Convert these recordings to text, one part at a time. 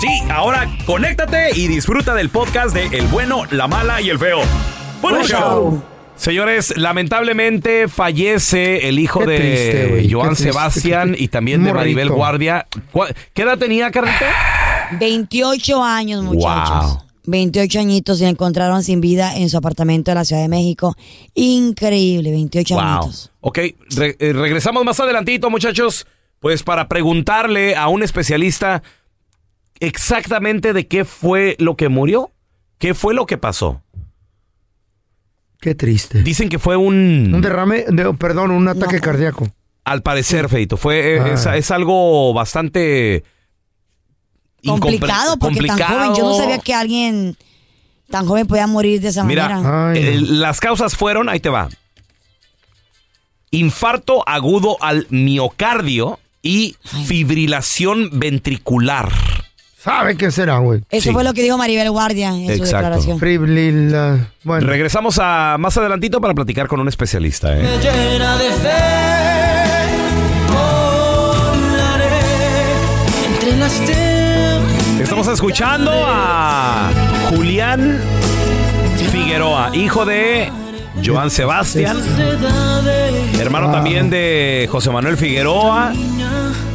Sí, ahora conéctate y disfruta del podcast de El bueno, la mala y el feo. Buen Buen show. show. Señores, lamentablemente fallece el hijo Qué de triste, güey, qué Joan triste. Sebastián y también de Morrito. Maribel Guardia. ¿Cuál- ¿Qué edad tenía, Carlita? 28 años, muchachos. Wow. 28 añitos se encontraron sin vida en su apartamento de la Ciudad de México. Increíble, 28 Wow. añitos. Ok, re- eh, regresamos más adelantito, muchachos, pues para preguntarle a un especialista exactamente de qué fue lo que murió, qué fue lo que pasó. Qué triste. Dicen que fue un... Un derrame, de- perdón, un ataque No. cardíaco. Al parecer, Feito, fue eh, Ah. es, es algo bastante incompre- Complicado, porque tan joven. Yo no sabía que alguien tan joven podía morir de esa Mira, manera. Ay, eh, no. las causas fueron, ahí te va. Infarto agudo al miocardio y fibrilación ventricular. ¿Sabe qué será, güey? Eso sí. fue lo que dijo Maribel Guardia en su declaración. Friblila. Bueno, Regresamos a más adelantito para platicar con un especialista. ¿eh? llena de fe. Volaré entre las tem- Estamos escuchando a Julián Figueroa, hijo de Joan Sebastián, hermano también de José Manuel Figueroa,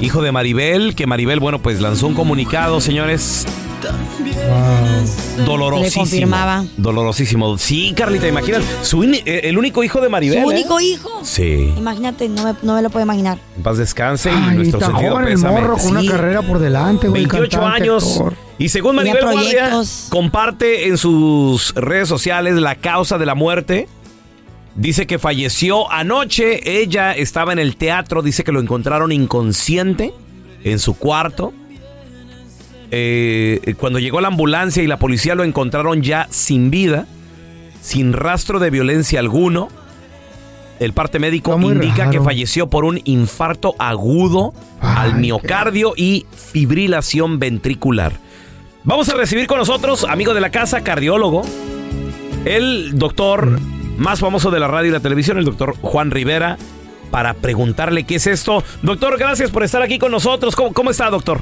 hijo de Maribel, que Maribel, bueno, pues lanzó un comunicado, señores. Dolorosísimo. Le confirmaba. Dolorosísimo. Sí, Carlita. Su in- eh, el único hijo de Maribel. Su ¿eh? único hijo. Sí. Imagínate, no me, no me lo puedo imaginar. En paz descanse y nuestro sentido joven el pésame. morro con una Sí. carrera por delante, güey. 28 cantante, años. actor. Y según Maribel Guardia, comparte en sus redes sociales la causa de la muerte. Dice que falleció anoche. Ella estaba en el teatro. Dice que lo encontraron inconsciente en su cuarto. Eh, cuando llegó la ambulancia y la policía lo encontraron ya sin vida, sin rastro de violencia alguno. El parte médico indica raro. que falleció por un infarto agudo al miocardio y fibrilación ventricular. Vamos a recibir con nosotros, amigo de la casa, cardiólogo, el doctor más famoso de la radio y la televisión, el doctor Juan Rivera, para preguntarle qué es esto. Doctor, gracias por estar aquí con nosotros. ¿Cómo, cómo está, doctor?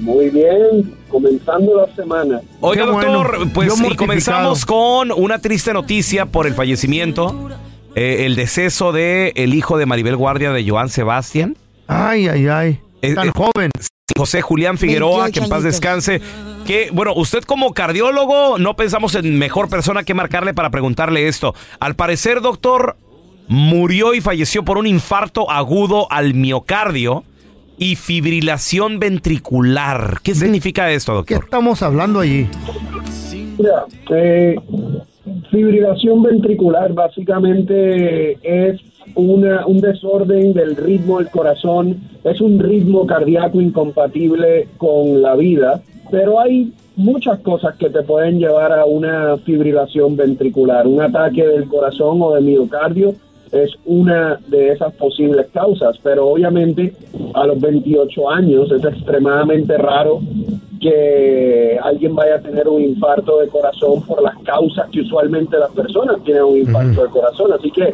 Muy bien, comenzando la semana. Oiga, Qué bueno. doctor, pues y comenzamos con una triste noticia por el fallecimiento, eh, el deceso de el hijo de Maribel Guardia de Joan Sebastián, Ay, ay, ay. Tan eh, joven. José Julián Figueroa, 28 que en paz descanse. Que, bueno, usted como cardiólogo no pensamos en mejor persona que marcarle para preguntarle esto. Al parecer, doctor, murió y falleció por un infarto agudo al miocardio y fibrilación ventricular. ¿Qué significa esto, ¿Qué doctor? estamos hablando allí? Mira, eh, fibrilación ventricular básicamente es una, un desorden del ritmo del corazón, es un ritmo cardíaco incompatible con la vida, pero hay muchas cosas que te pueden llevar a una fibrilación ventricular, un ataque del corazón o de miocardio es una de esas posibles causas, pero obviamente a los 28 años es extremadamente raro que alguien vaya a tener un infarto de corazón por las causas que usualmente las personas tienen un infarto de corazón, así que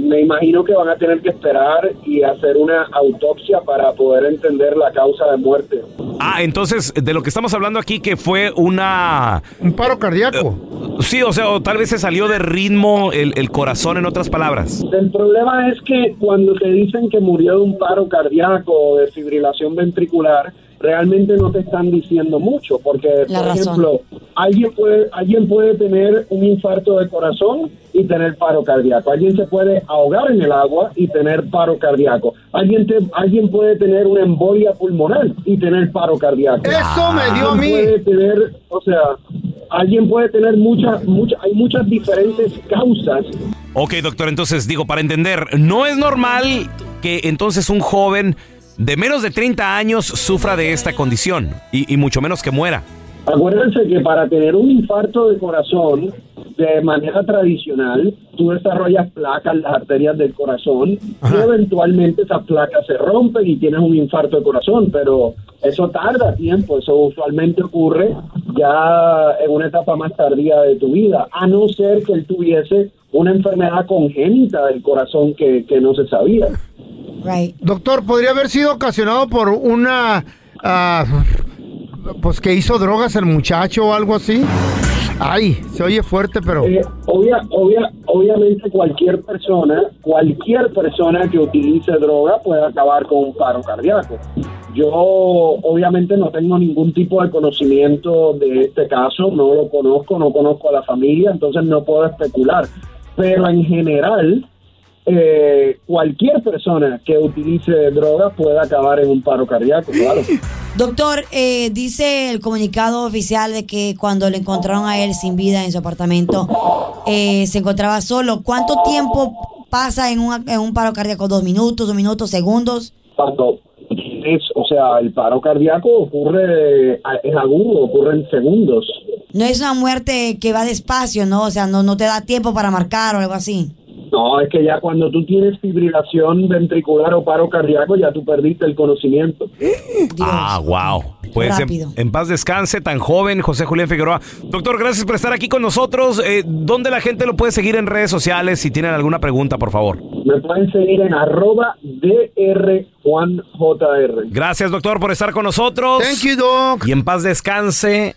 me imagino que van a tener que esperar y hacer una autopsia para poder entender la causa de muerte. Ah, entonces, de lo que estamos hablando aquí, que fue una... Un paro cardíaco. Sí, o sea, o tal vez se salió de ritmo el, el corazón, en otras palabras. El problema es que cuando te dicen que murió de un paro cardíaco o de fibrilación ventricular, realmente no te están diciendo mucho, porque, La por razón. ejemplo, alguien puede, alguien puede tener un infarto de corazón y tener paro cardíaco. Alguien se puede ahogar en el agua y tener paro cardíaco. Alguien, te- alguien puede tener una embolia pulmonar y tener paro cardíaco. Eso me dio a mí. puede tener, o sea, alguien puede tener muchas, muchas, hay muchas diferentes causas. Ok, doctor, entonces digo, para entender, no es normal que entonces un joven de menos de 30 años sufra de esta condición y, y mucho menos que muera. Acuérdense que para tener un infarto de corazón de manera tradicional, tú desarrollas placas en las arterias del corazón y eventualmente esas placas se rompen y tienes un infarto de corazón, pero eso tarda tiempo, eso usualmente ocurre ya en una etapa más tardía de tu vida, a no ser que él tuviese una enfermedad congénita del corazón que, que no se sabía. Right. Doctor, ¿podría haber sido ocasionado por una... ah, pues que hizo drogas el muchacho o algo así? Ay, se oye fuerte, pero... Eh, obvia- obvia- obviamente cualquier persona, cualquier persona que utilice droga puede acabar con un paro cardíaco. Yo obviamente no tengo ningún tipo de conocimiento de este caso, no lo conozco, no conozco a la familia, entonces no puedo especular. Pero en general, eh, cualquier persona que utilice droga puede acabar en un paro cardíaco, claro. Doctor, eh, dice el comunicado oficial de que cuando le encontraron a él sin vida en su apartamento, eh, se encontraba solo. ¿Cuánto tiempo pasa en un, en un paro cardíaco? ¿Dos minutos, dos minutos, segundos? cuando es, o sea, el paro cardíaco ocurre, es agudo, ocurre en segundos. No es una muerte que va despacio, ¿no? O sea, no, no te da tiempo para marcar o algo así. No, es que ya cuando tú tienes fibrilación ventricular o paro cardíaco, ya tú perdiste el conocimiento. Ah, wow. Pues en, Rápido. en paz descanse, tan joven, José Julián Figueroa. Doctor, gracias por estar aquí con nosotros. Eh, ¿Dónde la gente lo puede seguir en redes sociales? Si tienen alguna pregunta, por favor. Me pueden seguir en arroba drjuanjr. Gracias, doctor, por estar con nosotros. Thank you, doc. Y en paz descanse,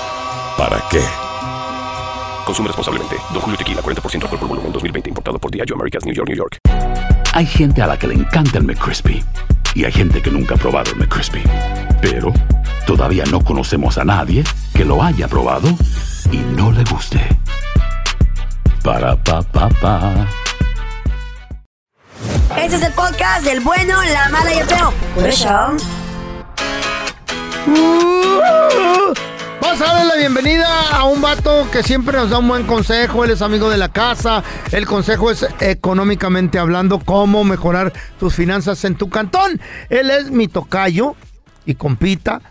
¿para qué? Consume responsablemente. Don Julio Tequila, 40% alcohol por volumen, 2020. Importado por Diageo Americas, New York, New York. Hay gente a la que le encanta el McCrispy. Y hay gente que nunca ha probado el McCrispy. Pero todavía no conocemos a nadie que lo haya probado y no le guste. Para, pa, pa, pa. Este es el podcast del bueno, la mala y el feo. Por eso. Uh, Vamos a darle la bienvenida a un vato que siempre nos da un buen consejo. Él es amigo de la casa. El consejo es económicamente hablando cómo mejorar tus finanzas en tu cantón. Él es mi tocayo y compita.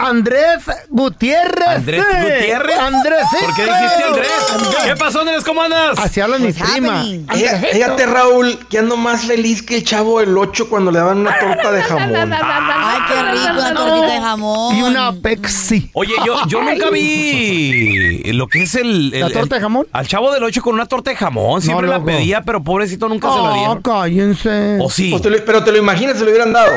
Andrés Gutiérrez. ¿Andrés. Gutiérrez? Andrés. ¿Por qué dijiste Andrés? ¿Qué pasó, Andrés? ¿Cómo andas? Así habla mi What's prima. happening? Fíjate, Raúl, que ando más feliz que el chavo del 8 cuando le daban una torta de jamón. Ay, qué rico, una tortita de jamón. Y una Pepsi. Oye, yo, yo nunca vi lo que es el... el- ¿La torta el- de jamón? Al chavo del 8 con una torta de jamón. Siempre No, la loco. pedía, pero pobrecito nunca se la Ah, dieron. cállense. ¿O sí? Pues te lo- pero te lo imaginas, se lo hubieran dado.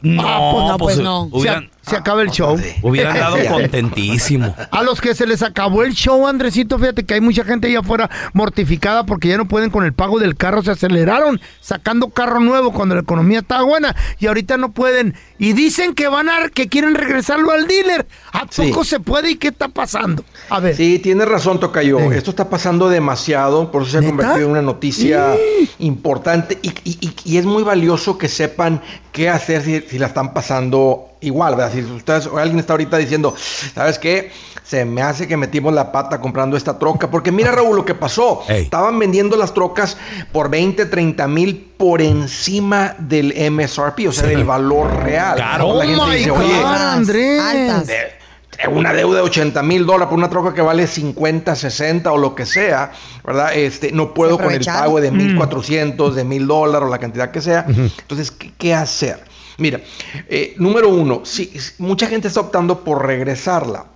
No, Ah, pues no, pues no. Hubieran, Se, se acaba el show. hubieran dado contentísimo. A los que se les acabó el show, Andresito, fíjate que hay mucha gente allá afuera mortificada porque ya no pueden con el pago del carro, se aceleraron sacando carro nuevo cuando la economía está buena y ahorita no pueden y dicen que van a que quieren regresarlo al dealer. ¿A Sí. poco se puede y qué está pasando? A ver. Sí, tienes razón, Tocayo. Esto está pasando demasiado, por eso se ha convertido en una noticia importante y, y- y- y es muy valioso que sepan qué hacer si, si la están pasando igual, ¿verdad? Si ustedes o alguien está ahorita diciendo, ¿sabes qué? Se me hace que metimos la pata comprando esta troca. Porque mira, Raúl, lo que pasó. Ey. Estaban vendiendo las trocas por 20, 30 mil por encima del MSRP, o sea, del valor real. Caro. Oh La gente my dice, God, oye, Andrés. Altas. de- de una deuda de 80 mil dólares por una troca que vale 50, 60 o lo que sea, ¿verdad? Este, no puedo con el pago de 1.400, de 1.000 dólares o la cantidad que sea. Entonces, ¿qué, qué hacer? Mira, eh, número uno, si, mucha gente está optando por regresarla.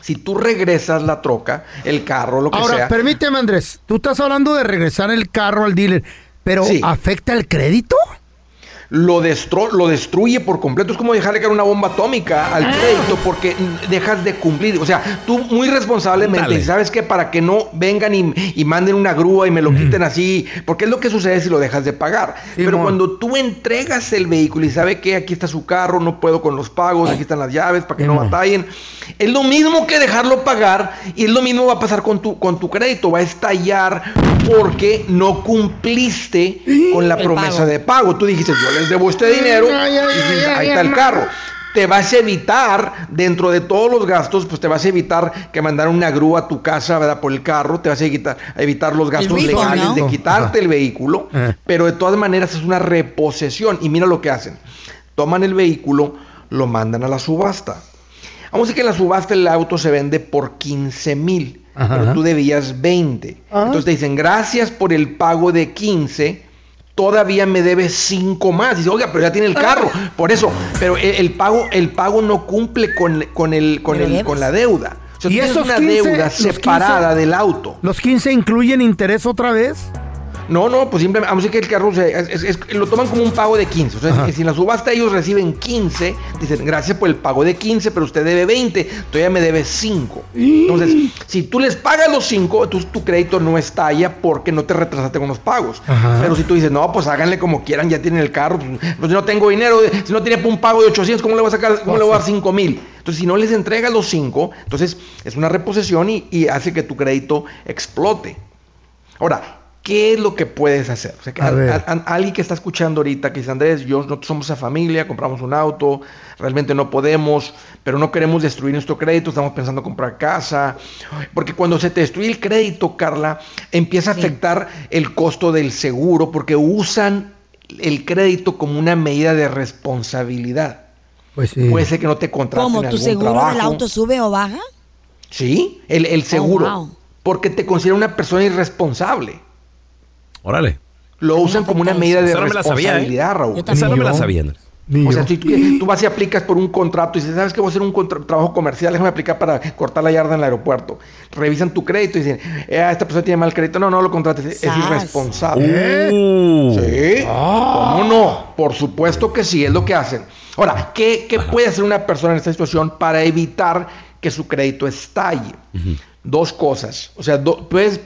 Si tú regresas la troca, el carro, lo que Ahora, sea, permíteme, Andrés, tú estás hablando de regresar el carro al dealer, pero Sí. ¿afecta el crédito? Lo, destro- lo destruye por completo. Es como dejarle caer una bomba atómica al crédito porque dejas de cumplir. O sea, tú muy responsablemente, Dale. ¿sabes qué? Para que no vengan y, y manden una grúa y me lo quiten así, porque es lo que sucede si lo dejas de pagar. Pero cuando tú entregas el vehículo y sabe que aquí está su carro, no puedo con los pagos, aquí están las llaves para que no batallen, es lo mismo que dejarlo pagar y es lo mismo va a pasar con tu, con tu crédito, va a estallar porque no cumpliste con la El promesa pago. de pago. Tú dijiste, yo les debo este dinero Ay, ay, y dices, ay, ahí ay, está el carro. Te vas a evitar, dentro de todos los gastos, pues te vas a evitar que mandar una grúa a tu casa, ¿verdad? Por el carro, te vas a evitar, a evitar los gastos legales ¿no? de quitarte el vehículo, Ajá. pero de todas maneras es una reposesión. Y mira lo que hacen. Toman el vehículo, lo mandan a la subasta. Vamos a decir que en la subasta el auto se vende por 15 mil, pero tú debías 20. Ah. Entonces te dicen, gracias por el pago de 15, todavía me debes 5 más. Dice, oiga, pero ya tiene el carro. Por eso, pero el, el pago, el pago no cumple con, con, el, con, el, con la deuda. O sea, ¿Y esos una 15, deuda separada 15? del auto. ¿Los 15 incluyen interés otra vez? No, no, pues simplemente, vamos a decir que el carro se- es- es- es- lo toman como un pago de 15. O sea, si en la subasta ellos reciben 15, dicen, gracias por el pago de 15, pero usted debe 20, todavía me debe 5. Entonces, si tú les pagas los 5, entonces tu crédito no estalla porque no te retrasaste con los pagos. Ajá. Pero si tú dices, no, pues háganle como quieran, ya tienen el carro, pues, pues no tengo dinero, si no tiene un pago de 800, ¿cómo le voy a sacar, cómo le voy a dar 5 mil? Entonces, si no les entregas los 5, entonces es una reposición y, y hace que tu crédito explote. Ahora, ¿qué es lo que puedes hacer? O sea, que A a- ver. a- a- alguien que está escuchando ahorita, que dice, Andrés, yo no somos esa familia, compramos un auto, realmente no podemos, pero no queremos destruir nuestro crédito, estamos pensando comprar casa. Porque cuando se te destruye el crédito, Carla, empieza a afectar el costo del seguro, porque usan el crédito como una medida de responsabilidad. Pues sí. Puede ser que no te contraten ¿Cómo? ¿Tu algún seguro trabajo. del auto sube o baja? Sí, el, el seguro. Oh, wow. Porque te considera una persona irresponsable. Órale. Lo usan como una medida de ¿eh? responsabilidad, Raúl. Esa no me la sabía. Ni O sea, si tú, tú vas y aplicas por un contrato y dices, ¿sabes qué? Voy a hacer un trabajo comercial, déjame aplicar para cortar la yarda en el aeropuerto. Revisan tu crédito y dicen, eh, esta persona tiene mal crédito. No, no lo contrates, es irresponsable. Uh. Sí. ¿Cómo no? Por supuesto que sí, es lo que hacen. Ahora, ¿qué, qué puede hacer una persona en esta situación para evitar que su crédito estalle? Dos cosas. O sea, do- puedes,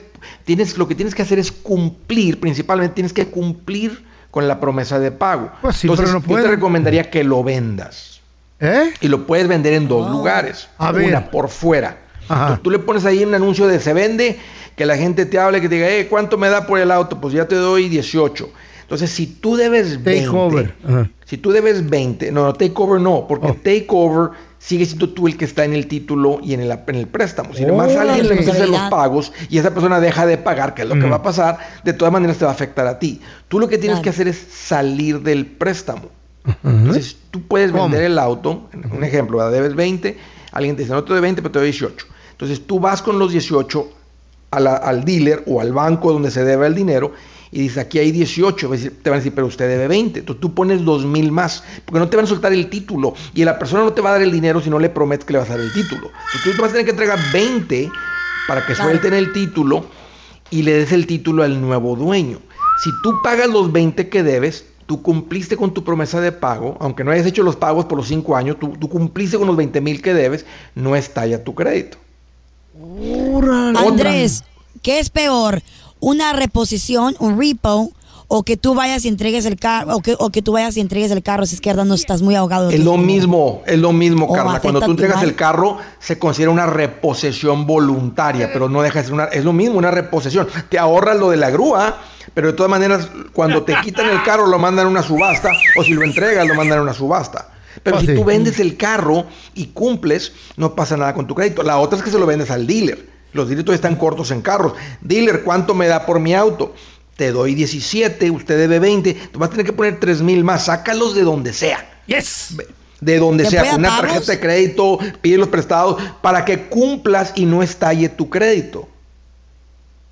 tienes, lo que tienes que hacer es cumplir, principalmente tienes que cumplir con la promesa de pago. Pues sí, Entonces, no yo te recomendaría que lo vendas. ¿Eh? Y lo puedes vender en dos lugares. A ver. Una por fuera. Entonces, tú le pones ahí un anuncio de se vende, que la gente te hable, que te diga, eh, ¿cuánto me da por el auto? Pues ya te doy 18. Entonces, si tú debes 20, Takeover. Si tú debes 20, no, no, takeover no, porque Oh. takeover sigue siendo tú el que está en el título y en el, en el préstamo. Si nomás Órale. alguien le empieza los pagos y esa persona deja de pagar, que es lo que va a pasar, de todas maneras te va a afectar a ti. Tú lo que tienes Claro. que hacer es salir del préstamo. Entonces tú puedes vender el auto, un ejemplo, ¿verdad? debes 20, alguien te dice, no te doy 20, pero te doy 18. Entonces tú vas con los 18 a la- al dealer o al banco donde se debe el dinero y dices, aquí hay 18, Va a decir- te van a decir, pero usted debe 20. Entonces tú pones 2 mil más, porque no te van a soltar el título y la persona no te va a dar el dinero si no le prometes que le vas a dar el título. Entonces tú vas a tener que entregar 20 para que suelten el título y le des el título al nuevo dueño. Si tú pagas los 20 que debes, tú cumpliste con tu promesa de pago, aunque no hayas hecho los pagos por los 5 años, tú, tú cumpliste con los 20 mil que debes, no estalla tu crédito. Andrés, ¿qué es peor? ¿Una reposición, un repo, o que tú vayas y entregues el carro, o que, o que tú vayas y entregues el carro si es que no estás muy ahogado? Es lo mismo, es lo mismo, Oh, Carla. Cuando tú entregas el carro, se considera una reposesión voluntaria, pero no deja de ser una. Es lo mismo, una reposesión. Te ahorras lo de la grúa, pero de todas maneras, cuando te quitan el carro, lo mandan a una subasta, o si lo entregas, lo mandan a una subasta. Pero Ah, si sí. tú vendes el carro y cumples, no pasa nada con tu crédito. La otra es que se lo vendes al dealer. Los todavía están cortos en carros. Dealer, ¿cuánto me da por mi auto? Te doy 17, usted debe 20. Tú vas a tener que poner 3 mil más. Sácalos de donde sea Yes. de donde ¿Te sea, con una tarjeta de crédito, pide los prestados para que cumplas y no estalle tu crédito.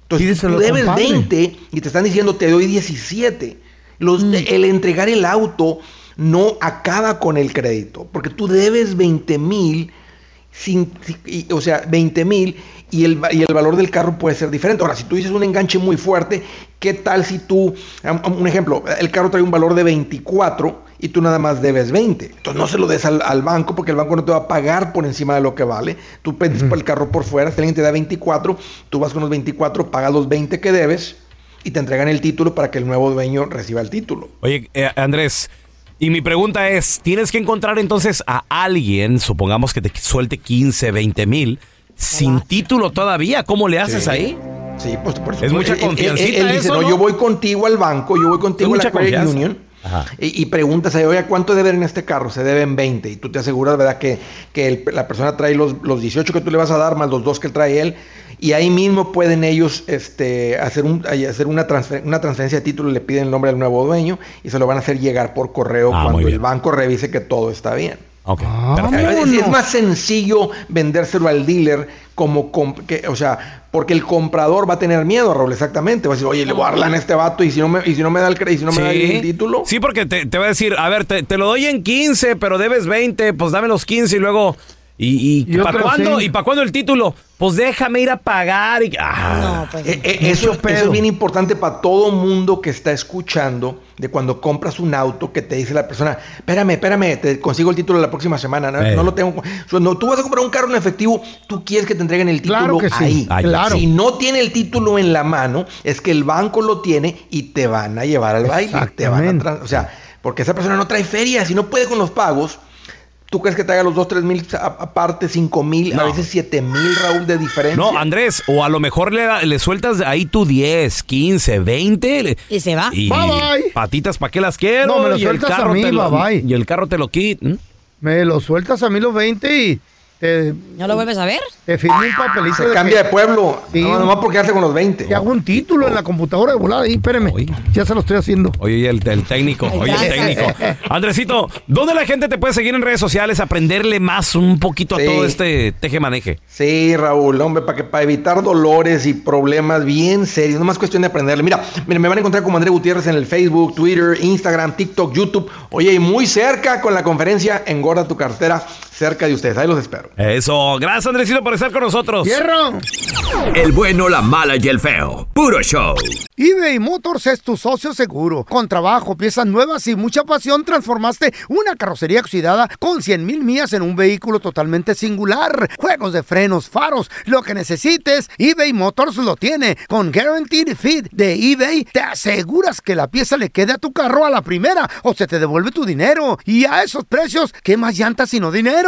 Entonces, tú debes compadre. 20 y te están diciendo te doy 17. Los, El entregar el auto no acaba con el crédito, porque tú debes 20 mil, sin, y- o sea, 20 mil y el, y el valor del carro puede ser diferente. Ahora, si tú dices un enganche muy fuerte, ¿qué tal si tú, un ejemplo, el carro trae un valor de 24 y tú nada más debes 20? Entonces no se lo des al, al banco porque el banco no te va a pagar por encima de lo que vale. Tú por el carro por fuera, si alguien te da 24, tú vas con los 24, pagas los 20 que debes y te entregan el título para que el nuevo dueño reciba el título. Oye, eh, Andrés, y mi pregunta es, ¿tienes que encontrar entonces a alguien, supongamos que te suelte 15, 20 mil, sin título todavía? ¿Cómo le haces Sí. ahí? Sí, pues por Es mucha Él- él- él- Él, dice, eso, no, ¿no? yo voy contigo al banco, yo voy contigo Es a la Credit confianza. Union Ajá. y, y preguntas, ahí, oye, ¿cuánto deben en este carro? Se deben 20 y tú te aseguras, ¿verdad? Que, que el- la persona trae los, los 18 que tú le vas a dar más los dos que trae él y ahí mismo pueden ellos este, hacer, un, hacer una, transfer- una transferencia de título, le piden el nombre del nuevo dueño y se lo van a hacer llegar por correo Ah, cuando el banco revise que todo está bien. Ok, Ah. Es, es más sencillo vendérselo al dealer como, com- que, o sea, porque el comprador va a tener miedo, Raúl, exactamente. Va a decir, oye, le voy a dar a este vato y si no me, y si no me da el crédito, si no me da el título. Sí, porque te, te va a decir, a ver, te, te lo doy en 15, pero debes 20, pues dame los 15 y luego... ¿Y, y para cuándo? sí. ¿Y para cuándo el título? Pues déjame ir a pagar. Y, ah. No, pues. Eh, eh, eso, es bien importante para todo mundo que está escuchando de cuando compras un auto que te dice la persona, espérame, espérame, te consigo el título la próxima semana, no, Eh. no lo tengo. Cuando tú vas a comprar un carro en efectivo, tú quieres que te entreguen el título Claro que sí, ahí. Ay, claro. Si no tiene el título en la mano, es que el banco lo tiene y te van a llevar al baile. Te van a o sea, porque esa persona no trae feria, si no puede con los pagos. ¿Tú crees que te haga los 2, 3 mil a- aparte, 5 mil, a No. veces 7 mil, Raúl, de diferencia? No, Andrés, o a lo mejor le, le sueltas ahí tu 10, 15, 20. le- Y se va. Y Bye, bye. patitas, ¿para qué las quiero? No, me lo y el sueltas a carro mí, te lo, bye, bye. Y el carro te lo quita. Me lo sueltas a mí los 20 y te, ¿No lo vuelves a ver? te firmo un papelito. Se de cambia que- de pueblo. Sí. No, nomás por quedarse con los 20. Te hago un título en la computadora de volada ahí, espérame. Oye. Ya se lo estoy haciendo. Oye, el, el técnico, oye, el técnico. Andresito, ¿dónde la gente te puede seguir en redes sociales? Aprenderle más un poquito a todo este teje-maneje. Sí, Raúl, hombre, para que para evitar dolores y problemas bien serios, no más cuestión de aprenderle. Mira, mira, me van a encontrar como André Gutiérrez en el Facebook, Twitter, Instagram, TikTok, YouTube. Oye, y muy cerca con la conferencia Engorda tu cartera, cerca de ustedes. Ahí los espero. Eso, gracias Andresito por estar con nosotros. ¡Hierro! El bueno, la mala y el feo. Puro show. eBay Motors es tu socio seguro. Con trabajo, piezas nuevas y mucha pasión, transformaste una carrocería oxidada con 100 mil millas en un vehículo totalmente singular. Juegos de frenos, faros, lo que necesites, eBay Motors lo tiene. Con Guaranteed Fit de eBay, te aseguras que la pieza le quede a tu carro a la primera o se te devuelve tu dinero. Y a esos precios, ¿qué más llantas sino dinero?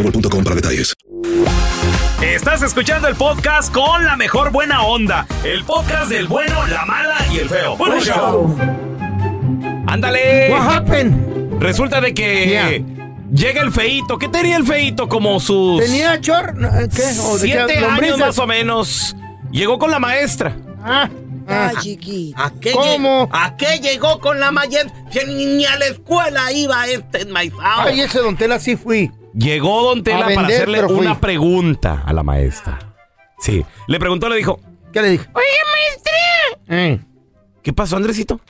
boostmobile.com para detalles. Estás escuchando el podcast con la mejor buena onda. El podcast del bueno, la mala y el feo. Bueno, show. Ándale. What happened? Resulta de que Yeah. llega el feito. ¿Qué tenía el feito? Como sus ¿Tenía chor? No, ¿Qué? ¿O de qué? siete años más o menos. Llegó con la maestra. Ah, ah. ¿A qué, ¿Cómo? ¿A qué llegó con la? Si ni a la escuela iba este enmaizado. Ay, ese don Tela sí fui. Llegó Don Tela para hacerle una pregunta a la maestra. Sí. Le preguntó, le dijo, ¿Qué le dije? Oiga, maestra. Eh. ¿qué pasó, Andresito?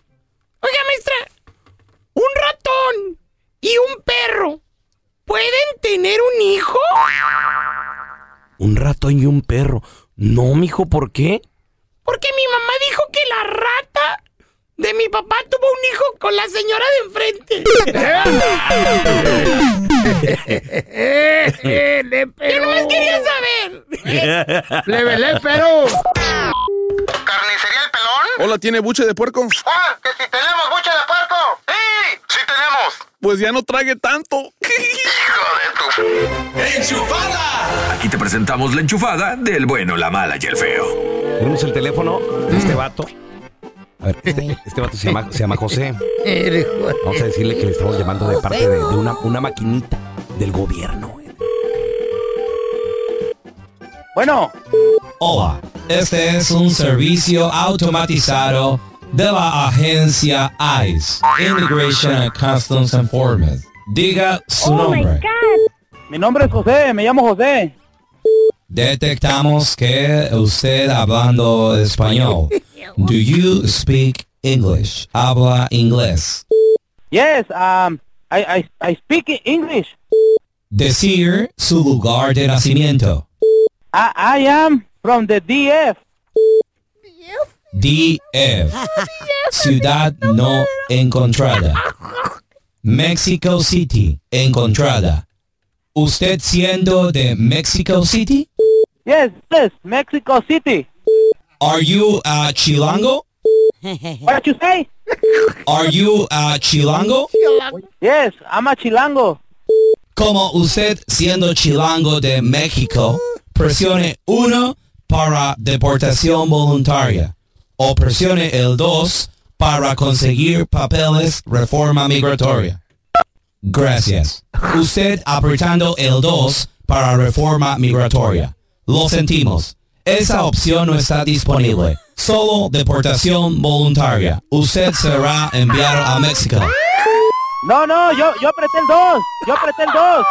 Oiga, maestra. Un ratón y un perro. ¿Pueden tener un hijo? Un ratón y un perro. No, mijo, ¿por qué? Porque mi mamá dijo que la rata de mi papá tuvo un hijo con la señora de enfrente. Yo nomás quería saber. Le velé, pero. ¿Carnicería El Pelón? Hola, ¿tiene buche de puerco? Ah, que si tenemos buche de puerco. Sí, sí tenemos. Pues ya no trague tanto. Hijo de tu... ¡Enchufada! Aquí te presentamos la enchufada del bueno, la mala y el feo. Tenemos el teléfono de este vato. A ver, este, este vato se llama, se llama José. Vamos a decirle que le estamos llamando de parte de, de una, una maquinita del gobierno. Bueno, Hola, este es un servicio automatizado de la agencia ICE, Immigration and Customs Enforcement. Diga su nombre. mi nombre es José, me llamo José. Detectamos que usted hablando español. Do you speak English? Habla inglés. Yes, um, I, I, I speak English. Decir su lugar de nacimiento. I, I am from the DF. DF. Ciudad no encontrada. Mexico City encontrada. ¿Usted siendo de Mexico City? Yes, yes, Mexico City. Are you a chilango? What you say? Are you a chilango? Yes, I'm a chilango. Como usted siendo chilango de México, presione 1 para deportación voluntaria o presione el 2 para conseguir papeles reforma migratoria. Gracias. Usted apretando el 2 para reforma migratoria. Lo sentimos. Esa opción no está disponible. Solo deportación voluntaria. Usted será enviado a México. No, no, yo, yo apreté el 2. Yo apreté el 2.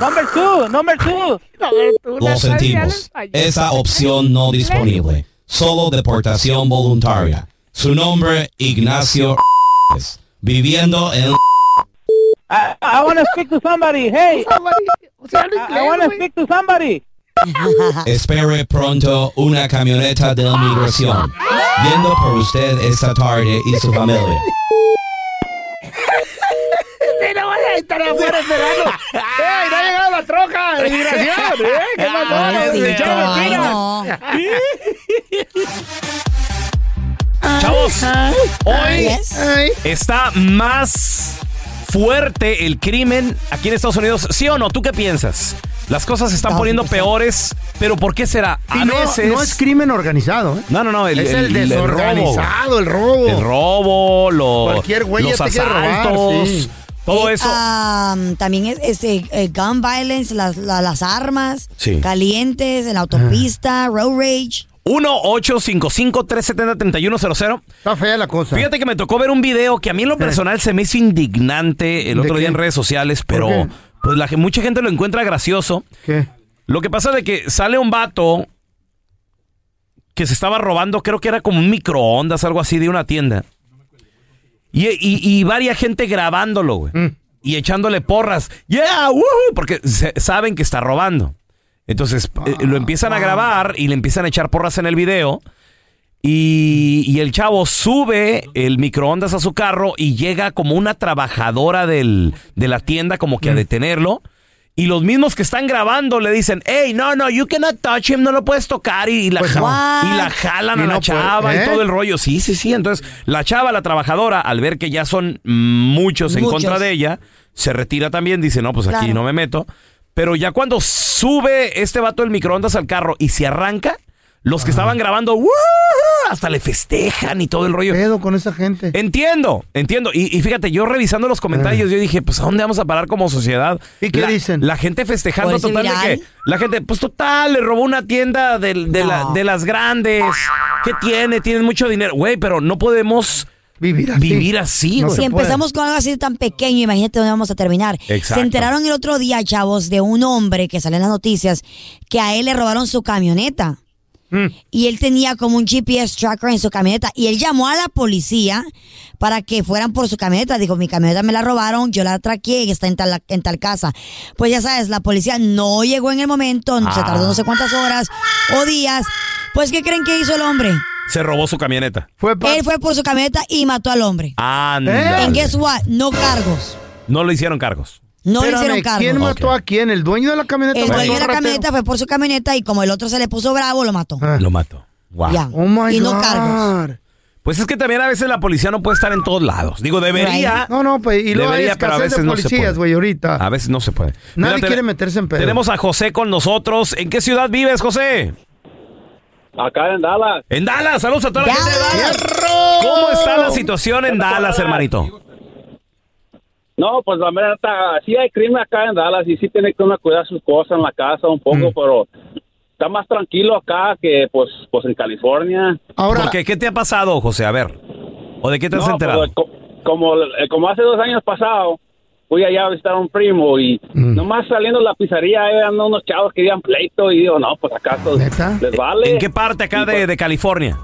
Number 2, number 2. Lo sentimos. Esa opción no disponible. Solo deportación voluntaria. Su nombre, Ignacio Viviendo en... I, I want to speak to somebody. Hey, I, I want to speak to somebody. Espere pronto una camioneta de migración. Yendo por usted esta tarde y su familia. Sí, no voy a estar afuera esperando. ¡Ey, no ha llegado la troca! de ¡Migración! ¿eh? ¿Qué pasó? Chavos, hoy está más fuerte el crimen aquí en Estados Unidos. ¿Sí o no? ¿Tú qué piensas? Las cosas se están Estados poniendo Unidos. peores, pero ¿por qué será? A Y no, veces... no es crimen organizado, ¿eh? No, no, no, el, es el, el- desorganizado, el robo. El robo, lo- Cualquier güey los te asaltos, todo Eh, eso. am, también es, es, eh, eh, gun violence, las, la- las armas Sí. calientes en la autopista, road rage. 1-855-370-3100. Está fea la cosa. Fíjate que me tocó ver un video que a mí en lo personal se me hizo indignante el ¿De otro día qué? en redes sociales, pero qué? pues la, mucha gente lo encuentra gracioso. ¿Qué? Lo que pasa es de que sale un vato que se estaba robando, creo que era como un microondas, algo así, de una tienda. Y, y, y varia gente grabándolo, güey. Mm. y echándole porras. ¡Yeah! woohoo", Porque se- saben que está robando. Entonces eh, lo empiezan a grabar y le empiezan a echar porras en el video. Y, y el chavo sube el microondas a su carro y llega como una trabajadora del- de la tienda como que a detenerlo. Y los mismos que están grabando le dicen, hey, no, no, you cannot touch him, no lo puedes tocar. Y, y la, Pues ja- y la jalan Y a la no puede- chava ¿eh? y todo el rollo. Sí, sí, sí. Entonces la chava, la trabajadora, al ver que ya son muchos en Muchos. contra de ella, se retira también, dice, no, pues aquí Claro. no me meto. Pero ya cuando sube este vato el microondas al carro y se arranca, los que estaban grabando, ¡woo! hasta le festejan y todo el rollo. pedo con esa gente? Entiendo, entiendo. Y, y fíjate, yo revisando los comentarios, yo dije, pues ¿a dónde vamos a parar como sociedad? ¿Y qué La- dicen? La gente festejando total de que la gente, pues total, le robó una tienda de, la- de las grandes. ¿Qué tiene? Tienen mucho dinero. Güey, pero no podemos Vivir así. vivir así, No güey. Si empezamos con algo así tan pequeño, imagínate dónde vamos a terminar. Exacto. Se enteraron el otro día, chavos, de un hombre que salió en las noticias que a él le robaron su camioneta. Mm. Y él tenía como un GPS tracker en su camioneta. Y él llamó a la policía para que fueran por su camioneta. Dijo, mi camioneta me la robaron, yo la traqué y está en tal, en tal casa. Pues ya sabes, la policía no llegó en el momento, se tardó no sé cuántas horas o días. Pues, ¿qué creen que hizo el hombre? Se robó su camioneta. Fue pa- Él fue por su camioneta y mató al hombre. Anda. En guess what? No cargos. No le hicieron cargos. No le Espérame, hicieron cargos. ¿Quién mató a quién? ¿El dueño de la camioneta? El dueño de la camioneta fue por su camioneta y como el otro se le puso bravo, lo mató. Ah. Lo mató. Wow. Ya. Oh my y no God. cargos. Pues es que también a veces la policía no puede estar en todos lados. Digo, debería. No, no, pues, y luego hay Debería, pero a escasez veces de no se policías, puede. güey, ahorita. A veces no se puede. Nadie Mira, quiere meterse en pedo. Tenemos a José con nosotros. ¿En qué ciudad vives, José? Acá en Dallas. En Dallas. Saludos a toda la gente de Dallas. ¿Cómo está la situación en Dallas, hermanito? No, pues la verdad, sí hay crimen acá en Dallas y sí tiene que uno cuidar sus cosas en la casa un poco, pero está más tranquilo acá que pues pues en California. Ahora, ¿Por qué? ¿Qué te ha pasado, José? A ver. ¿O de qué te has No, enterado? pues, co- como, eh, como hace dos años pasado, fui allá a visitar a un primo y Mm. nomás saliendo de la pizzería eran unos chavos que iban pleito y digo, no, pues acá les vale. ¿En qué parte acá de, de California?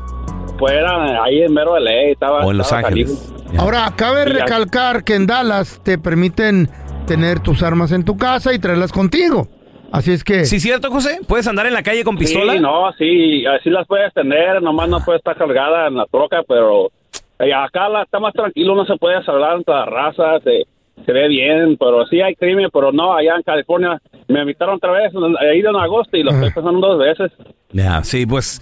Pues eran ahí en mero LA, estaba ¿O en Los estaba Ángeles? ahora cabe recalcar que en Dallas te permiten tener tus armas en tu casa y traerlas contigo. Así es que... ¿Sí cierto, José? ¿Puedes andar en la calle con pistola? Sí, no, sí, así las puedes tener, nomás no puede estar cargada en la troca, pero eh, acá la, está más tranquilo, no se puede hablar entre las razas, se, se ve bien, pero sí hay crimen, pero no, allá en California me invitaron otra vez, he ido en agosto y lo estoy pensando dos veces. Ya, sí, pues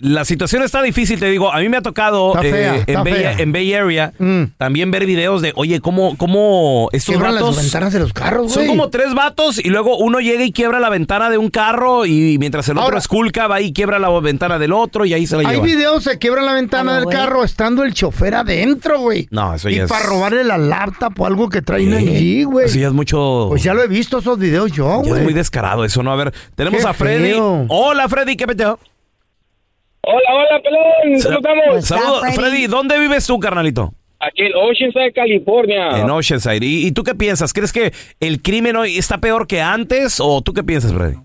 la situación está difícil, te digo. A mí me ha tocado Está eh, fea, en, está Bay, fea. en Bay Area Mm. también ver videos de, oye, cómo, cómo estos Quiebran las vatos... ventanas de los carros, Son güey. como tres vatos y luego uno llega y quiebra la ventana de un carro y mientras el otro Ahora- esculca va y quiebra la ventana del otro y ahí se la Hay lleva. videos, se quiebra la ventana del carro estando el chofer adentro, güey. No, eso y ya es- para robarle la laptop o algo que traen allí, güey. Eso ya es mucho... Pues ya lo he visto esos videos yo, ya es güey. muy descarado eso, ¿no? A ver, tenemos Qué a Freddy. feo. Hola, Freddy, ¿qué peteo? Hola, hola, pelón, ¿cómo estamos? Saludos, Freddy? Freddy, ¿dónde vives tú, carnalito? Aquí en Oceanside, California. En Oceanside. ¿Y, y tú qué piensas? ¿Crees que el crimen hoy está peor que antes o tú qué piensas, Freddy?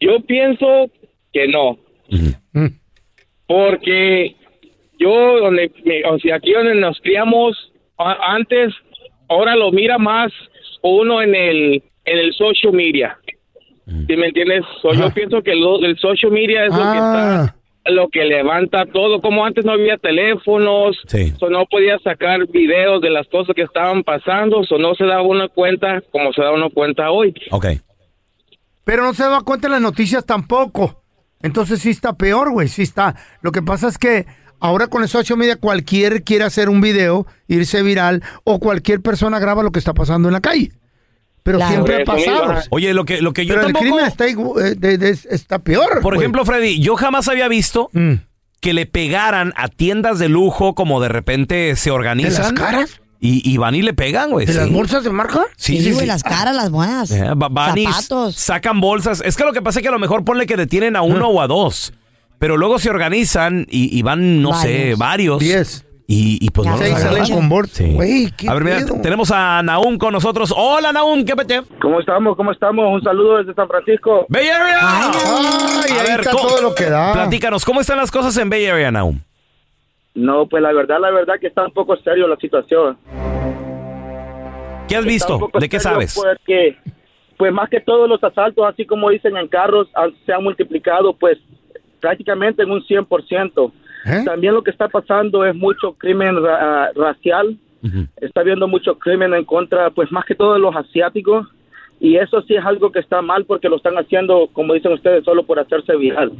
Yo pienso que no. Mm. Porque yo, donde, me- o sea, aquí donde nos criamos a- antes, ahora lo mira más uno en el, en el social media. ¿Sí me entiendes? So, yo pienso que lo- el social media es lo que está Ah, lo que levanta todo. Como antes no había teléfonos, Sí. so no podía sacar videos de las cosas que estaban pasando, so no se daba uno cuenta como se da uno cuenta hoy. Ok. pero no se da cuenta en las noticias tampoco. Entonces sí está peor, güey, sí está. Lo que pasa es que ahora con el social media cualquier quiere hacer un video, irse viral, o cualquier persona graba lo que está pasando en la calle. Pero Claro. siempre ha pasado. Oye, lo que, lo que yo Pero el crimen está, eh, de- de- está peor. Por güey. ejemplo, Freddy, yo jamás había visto Mm. que le pegaran a tiendas de lujo como de repente se ¿De organizan. las caras? Y, y van y le pegan, güey. ¿De sí. las bolsas de marca? Sí, Sí, sí, güey, sí. las caras, las buenas. Eh, van y Zapatos. sacan bolsas. Es que lo que pasa es que a lo mejor ponle que detienen a uno o a dos. Pero luego se organizan y, y van, no sé, Varios. varios. Diez. Y, y pues Ya no salen con. Sí. Qué A ver, mira, tenemos a Naum con nosotros. Hola, Naum, ¿qué pete? ¿Cómo estamos? ¿Cómo estamos? Un saludo desde San Francisco. Bay Area. Ay, A ahí ver, está ¿cómo- todo lo que da. Platícanos, ¿cómo están las cosas en Bay Area, Naum? No, pues la verdad, la verdad que está un poco serio la situación. ¿Qué has está visto? ¿De qué sabes? Porque, pues más que todos los asaltos, así como dicen en carros, han- se han multiplicado pues prácticamente en un 100%. ¿Eh? También lo que está pasando es mucho crimen ra- ah, racial. Está habiendo mucho crimen en contra, pues más que todo de los asiáticos. Y eso sí es algo que está mal porque lo están haciendo, como dicen ustedes, solo por hacerse viral.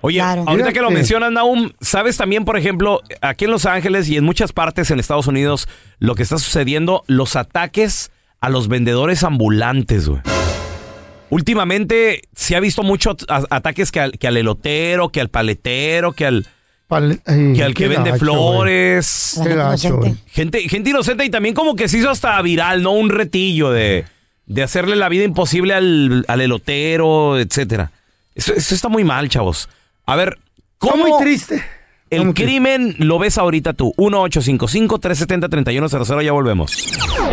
Oye, ahorita que lo mencionas, Naum, ¿sabes también, por ejemplo, aquí en Los Ángeles y en muchas partes en Estados Unidos, lo que está sucediendo, los ataques a los vendedores ambulantes, güey? Últimamente se ha visto muchos ataques que al, que al elotero, que al paletero, que al, que, al que vende gacho, flores. Qué gacho, güey. Gente, gente inocente y también como que se hizo hasta viral, ¿no? Un retillo de, de hacerle la vida imposible al, al elotero, etcétera. Eso, eso está muy mal, chavos. A ver, ¿cómo... muy triste. El crimen lo ves ahorita tú. 1-855-370-3100. Ya volvemos.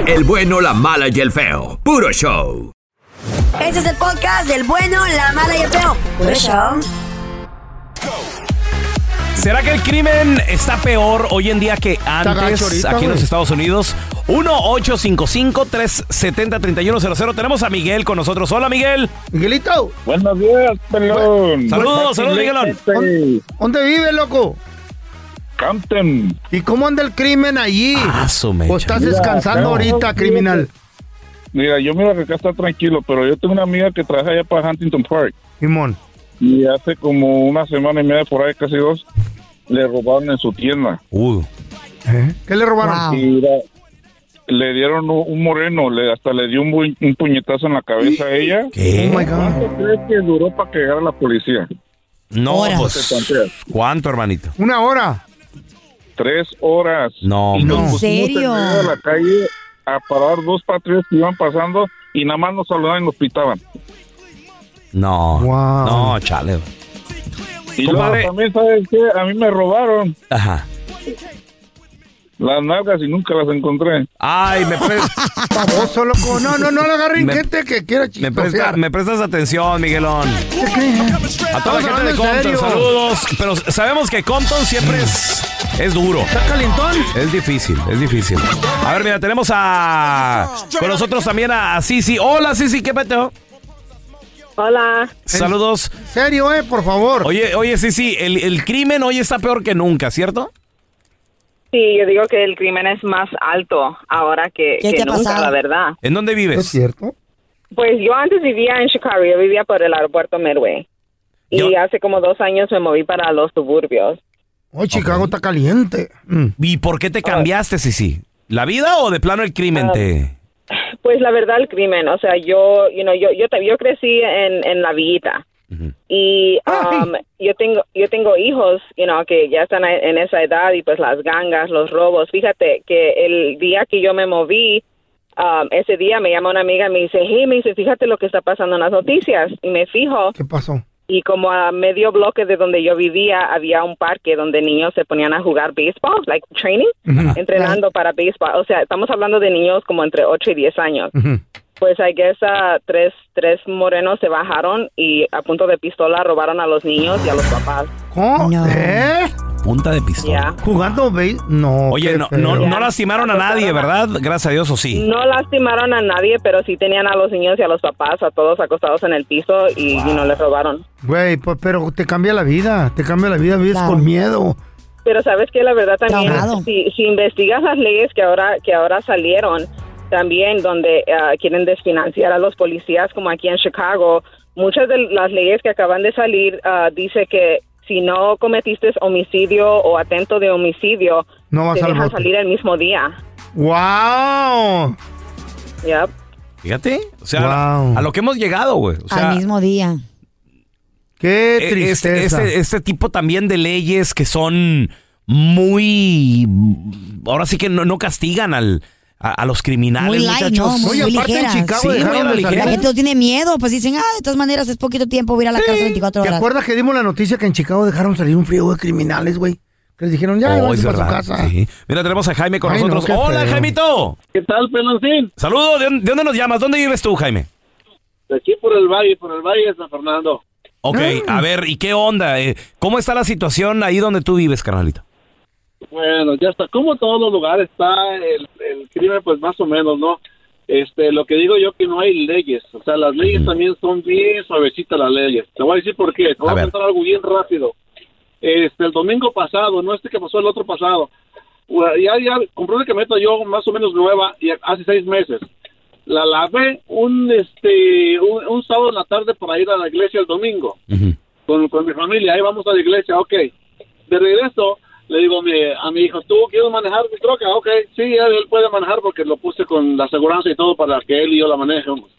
El bueno, la mala y el feo. Puro show. Este es el podcast del bueno, la mala y el feo. Por eso. ¿Será que el crimen está peor hoy en día que antes ahorita, aquí en los. Estados Unidos? 1-855-370-3100. Tenemos a Miguel con nosotros. Hola, Miguel. Miguelito. Buenos días, pelón. Saludos, saludos, Miguelón. ¿Dónde, dónde vive, loco? Campton. ¿Y cómo anda el crimen allí? Ah. ¿O estás Mira, descansando no, ahorita, criminal? Mira, yo miro que acá está tranquilo, pero yo tengo una amiga que trabaja allá para Huntington Park. Simón. Y hace como una semana y media, por ahí, casi dos, le robaron en su tienda. Uh. ¿Qué le robaron? Y la- le dieron un, moreno, le, hasta le dio un, bu- un puñetazo en la cabeza a ella. ¿Qué? Oh my God. ¿Cuánto crees que duró para que llegara la policía? No, Horas. pues. ¿Cuánto, hermanito? Una hora. Tres horas. No, Y no. nos ¿En serio? en medio de la calle a parar dos patrullas que iban pasando y nada más nos saludaban y nos pitaban. No. Wow. No, chale. Y luego también, ¿sabes qué? A mí me robaron Ajá. las nalgas y nunca las encontré. Ay, me, pre- Baboso, loco. No, no, no le agarren Me- gente que quiera me, presta- me prestas atención, Miguelón. A toda la gente de Compton, serio. saludos. Pero sabemos que Compton siempre es, es duro. ¿Está calentón? Es difícil, es difícil. A ver, mira, tenemos a. Con nosotros también a, a Sisi. Hola, Sisi, ¿qué peteo? Hola. Saludos. Serio, eh, por favor. Oye, oye, Sisi, el, el crimen hoy está peor que nunca, ¿cierto? Sí, yo digo que el crimen es más alto ahora que, ¿Qué que te ha nunca, pasado? la verdad. ¿En dónde ¿Es vives? cierto? Pues yo antes vivía en Chicago, yo vivía por el aeropuerto Midway. Y Yo- hace como dos años me moví para los suburbios. Hoy Chicago está caliente. Mm. ¿Y por qué te cambiaste, Sisi? ¿La vida o de plano el crimen Ah. te.? Pues la verdad el crimen, o sea, yo, you know, yo, yo, yo crecí en, en la villita. Y um, yo tengo yo tengo hijos, you know, que ya están en esa edad y pues las gangas, los robos. Fíjate que el día que yo me moví, um, ese día me llama una amiga y me dice, hey, me dice, fíjate lo que está pasando en las noticias. Y me fijo ¿Qué pasó? Y como a medio bloque de donde yo vivía había un parque donde niños se ponían a jugar béisbol, like training, entrenando para béisbol. O sea, estamos hablando de niños como entre 8 y 10 años. Ujú. Pues I guess uh, tres, tres morenos se bajaron y a punto de pistola robaron a los niños y a los papás. ¿Eh? Punta de pistola. Ya. ¿Jugando béis? No. Oye, no, no, no lastimaron a nadie, ¿verdad? Gracias a Dios, o sí. No lastimaron a nadie, pero sí tenían a los niños y a los papás, a todos acostados en el piso y, y no les robaron. Güey, pues, pero te cambia la vida. Te cambia la vida. Vives Claro. con miedo. Pero sabes que la verdad también, si, si investigas las leyes que ahora que ahora salieron, también donde ah, quieren desfinanciar a los policías, como aquí en Chicago, muchas de las leyes que acaban de salir ah, dice que si no cometiste homicidio o atento de homicidio, No vas te dejan salir el mismo día. ¡Wow! Yep. Fíjate. O sea, Wow. a lo que hemos llegado, güey. O sea, Al mismo día. ¡Qué e- tristeza! este, este, este tipo también de leyes que son muy. Ahora sí que no, no castigan al, a, a los criminales, Muy light, muchachos. ¿no? Muy, Oye, muy aparte en. Chicago Sí, dejaron muy ligera. La gente no tiene miedo, pues dicen, ah, de todas maneras es poquito tiempo, voy a ir a la cárcel 24 ¿Te horas. acuerdas que dimos la noticia que en Chicago dejaron salir un frío de criminales, güey? Que les dijeron, ya, Oh, es para su verdad. casa. Sí. Mira, tenemos a Jaime con Ay, nosotros. Hola, feo. Jaimito. ¿Qué tal, Peloncín? Saludos. ¿De, dónde- de dónde nos llamas? ¿Dónde vives tú, Jaime? De aquí por el valle, por el valle de San Fernando. Ok, Ah. a ver, ¿y qué onda? Eh, ¿Cómo está la situación ahí donde tú vives, carnalito? Bueno, ya está. Como en todos los lugares está el, el crimen, pues más o menos, ¿no? Este, lo que digo yo que no hay leyes. O sea, las leyes también son bien suavecitas las leyes. Te voy a decir por qué. Te voy A a, contar algo bien rápido. Este, el domingo pasado, no este que pasó, el otro pasado. Ya, ya compré una camioneta yo más o menos nueva y hace seis meses. La lavé un, este, un, un sábado en la tarde para ir a la iglesia el domingo con, con mi familia. Ahí vamos a la iglesia, ok. De regreso, le digo a mi, a mi hijo, ¿tú quieres manejar mi troca? Ok, sí, él, él puede manejar porque lo puse con la aseguranza y todo para que él y yo la manejemos.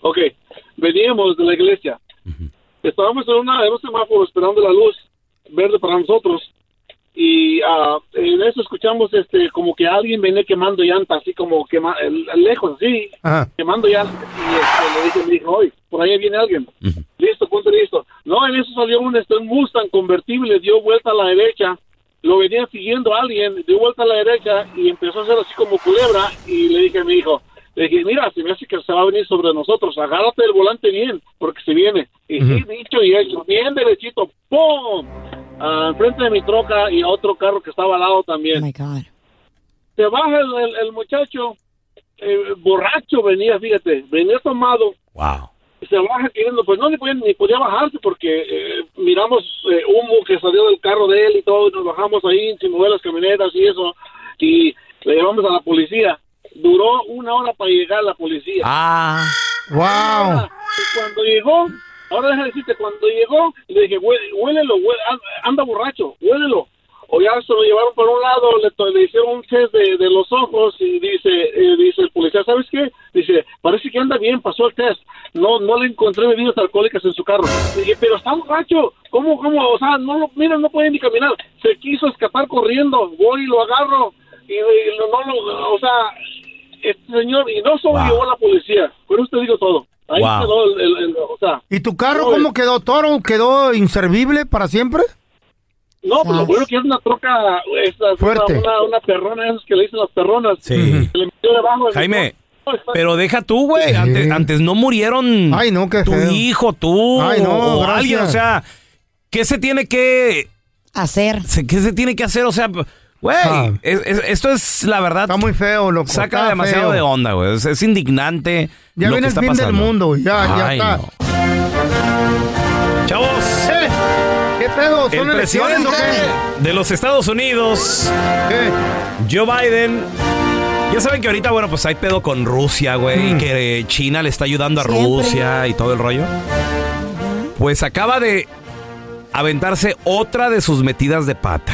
Ok, veníamos de la iglesia. Estábamos en, una, en un semáforo esperando la luz verde para nosotros y ah, en eso escuchamos este como que alguien venía quemando llantas así como quema, lejos así quemando llantas y este, le dije a mi hijo oye por ahí viene alguien. Listo ponte listo. No en eso salió un, este, un Mustang convertible dio vuelta a la derecha lo venía siguiendo alguien dio vuelta a la derecha y empezó a hacer así como culebra y le dije a mi hijo le dije, mira, se me hace que se va a venir sobre nosotros, agárrate el volante bien, porque se viene. Y sí, dicho y hecho, bien derechito, ¡pum! Ah, enfrente de mi troca y a otro carro que estaba al lado también. Se baja el, el- el muchacho, eh, borracho venía, fíjate, venía tomado. Wow. Se baja queriendo, pues no le podía, ni podía bajarse porque eh, miramos eh, humo que salió del carro de él y todo, y nos bajamos ahí sin mover las camionetas y eso, y le llevamos a la policía. Duró una hora para llegar la policía. Ah. Wow. Y cuando llegó, ahora déjame decirte, cuando llegó, le dije, "Hué- huélelo, hué- an- anda borracho, huélelo. O ya se lo llevaron por un lado, le, le hicieron un test de, de los ojos y dice, eh, dice el policía, ¿sabes qué? Dice, parece que anda bien, pasó el test. No, no le encontré bebidas alcohólicas en su carro. Dije, pero está borracho. ¿Cómo, cómo? O sea, no lo, mira, no puede ni caminar. Se quiso escapar corriendo. Voy y lo agarro. Y, y no, lo, o sea, este señor, y no solo llevó a la policía. Eso te digo todo. Ahí Wow. quedó el, el- el- o sea. ¿Y tu carro no, cómo quedó, Toro? ¿Quedó inservible para siempre? No, pues lo bueno que es una troca, esa, Fuerte. Una, una, una perrona, esas que le dicen las perronas. Sí. Se le metió debajo. Jaime, pero deja tú, güey. Antes, antes no murieron Ay, no, qué tu feo. hijo, tú Ay, no, o gracias. alguien. O sea, ¿qué se tiene que hacer? ¿Qué se tiene que hacer? O sea, güey, Ah. es- es- esto es la verdad. Está muy feo, loco. Saca está demasiado feo. de onda, güey. Es, es indignante. Ya lo viene que el está fin del pasando. mundo, güey. Ya, ya Ay, está. no. Chavos. ¿Qué pedo? ¿Son El elecciones o presidente qué? de los Estados Unidos, Joe Biden. Ya saben que ahorita, bueno, pues hay pedo con Rusia, güey, y que China le está ayudando a Siempre. Rusia y todo el rollo. Pues acaba de aventarse otra de sus metidas de pata.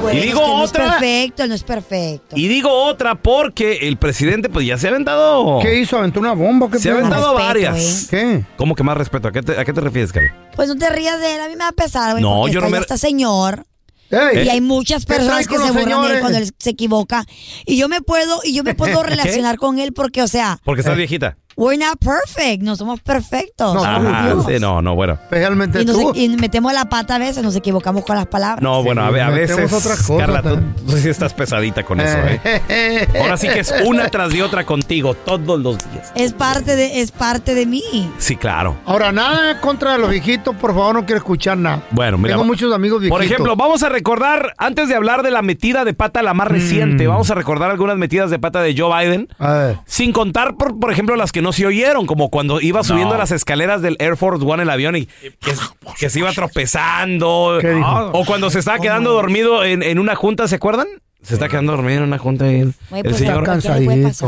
Bueno, Y digo es que no otra. es perfecto, no es perfecto. Y digo otra porque el presidente, pues ya se ha aventado. ¿Qué hizo? ¿Aventó una bomba? ¿Qué Se ha aventado Respeto, varias. ¿Qué? ¿Cómo que más respeto? ¿A qué te, a qué te refieres, Carlos? Pues no te rías de él, a mí me va a pesar, güey. No, yo no está me- ya este señor. Ey, Y hay muchas ¿qué trae personas que se burlan de él cuando él se equivoca. Y yo me puedo, y yo me puedo relacionar con él porque, o sea, Porque estás viejita. We're not perfect, no somos perfectos. No, Ajá, Dios. sí, no, no, bueno. Especialmente Y, nos- tú. y metemos la pata a veces, nos equivocamos con las palabras. No, bueno, a, a veces, otras cosas Carla, tú, tú sí estás pesadita con eso, ¿eh? Ahora sí que es una tras de otra contigo todos los días. Es parte de, es parte de mí. Sí, claro. Ahora, nada contra los viejitos, por favor, no quiero escuchar nada. Bueno, mira. Tengo muchos amigos viejitos. Por ejemplo, vamos a recordar, antes de hablar de la metida de pata, la más reciente, Mm. vamos a recordar algunas metidas de pata de Joe Biden. A ver. Sin contar, por, por ejemplo, las que no se oyeron, como cuando iba subiendo las escaleras del Air Force One el avión y que, que se iba tropezando. ¿Qué dijo? O cuando se estaba quedando dormido en, en una junta, ¿se acuerdan? Se está quedando dormido en una junta y el, pues, señor.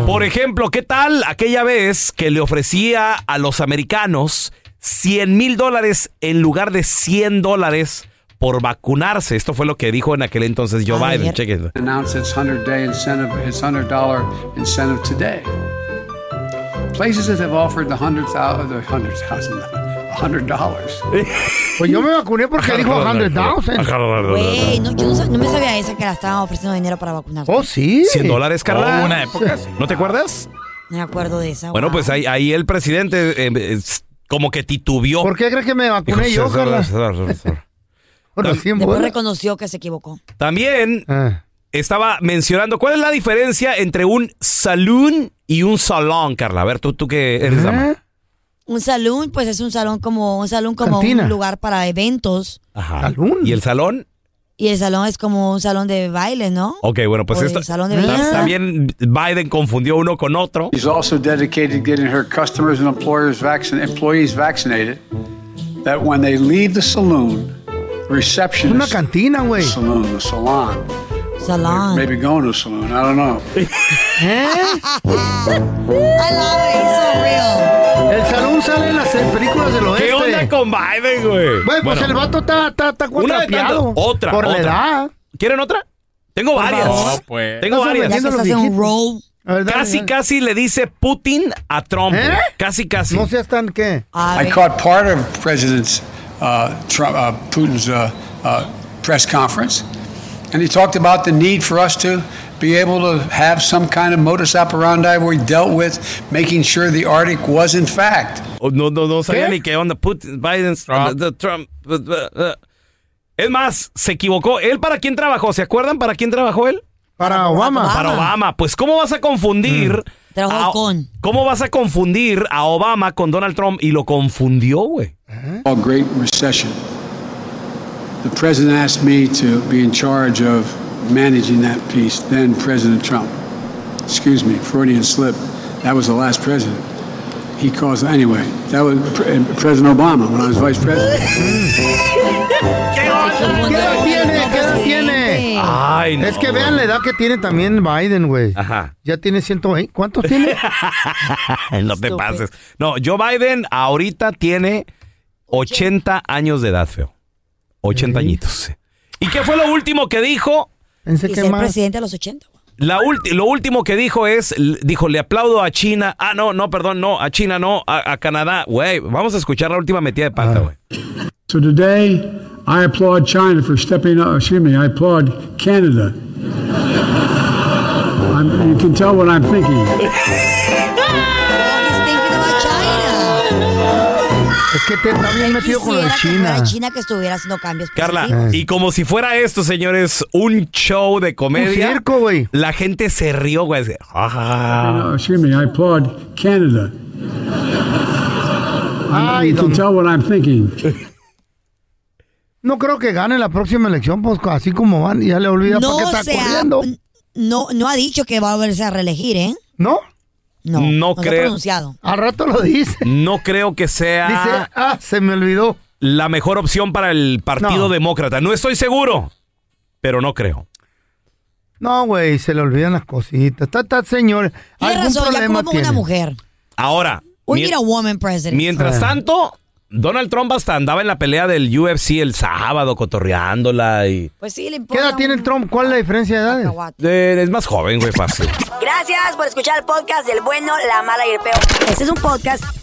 Por ejemplo, ¿qué tal aquella vez que le ofrecía a los americanos 100 mil dólares en lugar de 100 dólares por vacunarse? Esto fue lo que dijo en aquel entonces Joe Biden. Chequen. Places that have offered the 100,000, the 100,000, $100. Pues yo me vacuné porque dijo 100,000. Güey, no, yo no, sab- no me sabía esa que la estaban ofreciendo dinero para vacunarse. Oh, sí. 100 dólares, Carla. Oh, una época. ¿No te acuerdas? No me acuerdo de esa. Bueno, wow. pues ahí, ahí el presidente eh, es como que titubeó. ¿Por qué crees que me vacuné Dijo, yo, Carla? Los 100 Después bolas. reconoció que se equivocó. También Ah. Estaba mencionando cuál es la diferencia entre un saloon y un salón, Carla. A ver, tú, tú que eres ¿Eh? dama. Un salón, pues es un salón como un salón como Cantina. un lugar para eventos Ajá. ¿Y el salón? Y el salón es como un salón de baile, ¿no? Ok, bueno, pues O esto salón de belleza. también Biden confundió uno con otro. She's also dedicated to getting her customers and employers vaccin- employees vaccinated. That when they leave the saloon, the receptionist. Una cantina, güey. Saloon, the salon. Salon. Maybe going to a saloon. I don't know. I love it, it's so real. El salón sale en las eh, películas del oeste. ¿Qué onda con Biden, güey? Güey, pues Bueno. el vato está, está, está Una de cuatrapeado. Otra, Por la otra. edad. ¿Quieren otra? Tengo varias. favor. No, pues. Tengo Estás varias. viejitos. A ver, dale, Casi, dale. casi le dice Putin a Trump. ¿Eh? Casi, casi. No seas tan qué. I caught part of President uh, Trump, uh, Putin's uh, uh, press conference, and he talked about the need for us to be able to have some kind of modus operandi where we dealt with making sure the Arctic was, in fact, Oh, No, no, no sabía ni qué onda. Putin, Biden, Trump. Trump. uh, uh, uh. Es más, se equivocó. ¿Él para quién trabajó? ¿Se acuerdan para quién trabajó él? Para Obama. Para Obama. Pues, ¿cómo vas a confundir? Trabajó a- con. ¿Cómo vas a confundir a Obama con Donald Trump? Y lo confundió, güey. a great recession. The president asked me to be in charge of managing that piece. Then President Trump. Excuse me, Freudian slip. That was the last president. He caused anyway. That was Pre- President Obama when I was vice president. ¿Qué edad tiene? ¿Qué edad tiene? Ay, no, Es que vean la edad que tiene también Biden, güey. Ajá. Ya tiene 120. ¿Cuántos tiene? no te pases. No, Joe Biden ahorita tiene 80 años de edad, feo. 80 añitos. ¿Y qué fue lo último que dijo? Pensé Y ser presidente a los 80. La lo último que dijo es, dijo, le aplaudo a China. Ah, no, no, perdón, no, a China no, a, a Canadá. Güey, vamos a escuchar la última metida de pata, güey. So today, I applaud China for stepping up. Excuse me, I applaud Canada. I'm, you can tell what I'm thinking. Es que te está bien metido con lo de Quisiera que China. China que estuviera haciendo cambios Carla, positivos. y como si fuera esto, señores, un show de comedia. Un circo, güey. La gente se rió, güey. No, excuse me, I applaud Canada. Ay, you can tell what I'm thinking. No creo que gane la próxima elección, pues así como van, ya le olvida No por qué está corriendo. No, no ha dicho que va a volverse a reelegir, ¿eh? ¿No? No, No creo. pronunciado. Al rato lo dice. No creo que sea Dice, ah, se me olvidó. la mejor opción para el Partido No. Demócrata. No estoy seguro, pero no creo. No, güey, se le olvidan las cositas. Está, está, señor. Tiene razón, ya problema como tiene. una mujer. Ahora, We need a woman president. mientras tanto, Donald Trump hasta andaba en la pelea del UFC el sábado cotorreándola y... Pues sí, le ¿Qué importa. edad tiene el Trump? ¿Cuál es la diferencia de edades? Eh, es más joven, güey, fácil. Gracias por escuchar el podcast del bueno, la mala y el peor. Este es un podcast